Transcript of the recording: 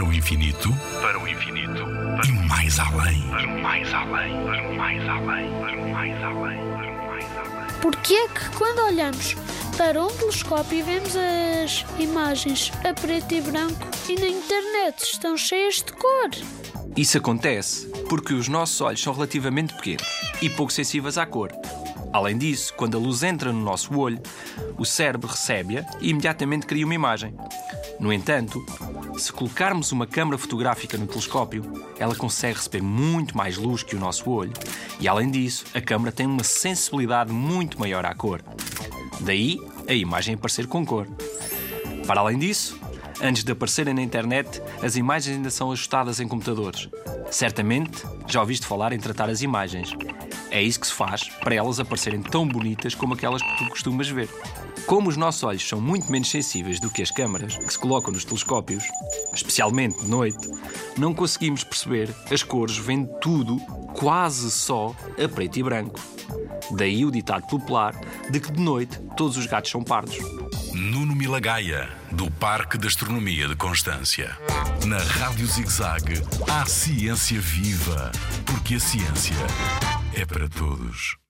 Para o infinito, para o infinito, e mais além, para mais além, para mais além, para mais além, para mais além. Porquê é que quando olhamos para um telescópio e vemos as imagens a preto e branco e na internet estão cheias de cor? Isso acontece porque os nossos olhos são relativamente pequenos e pouco sensíveis à cor. Além disso, quando a luz entra no nosso olho, o cérebro recebe-a e imediatamente cria uma imagem. No entanto, se colocarmos uma câmara fotográfica no telescópio, ela consegue receber muito mais luz que o nosso olho e, além disso, a câmara tem uma sensibilidade muito maior à cor. Daí a imagem aparecer com cor. Para além disso, antes de aparecerem na internet, as imagens ainda são ajustadas em computadores. Certamente já ouviste falar em tratar as imagens. É isso que se faz para elas aparecerem tão bonitas como aquelas que tu costumas ver. Como os nossos olhos são muito menos sensíveis do que as câmaras que se colocam nos telescópios, especialmente de noite, não conseguimos perceber as cores vendo tudo quase só a preto e branco. Daí o ditado popular de que de noite todos os gatos são pardos. Nuno Milagaya, do Parque de Astronomia de Constância. Na Rádio ZigZag, há ciência viva, porque a ciência é para todos.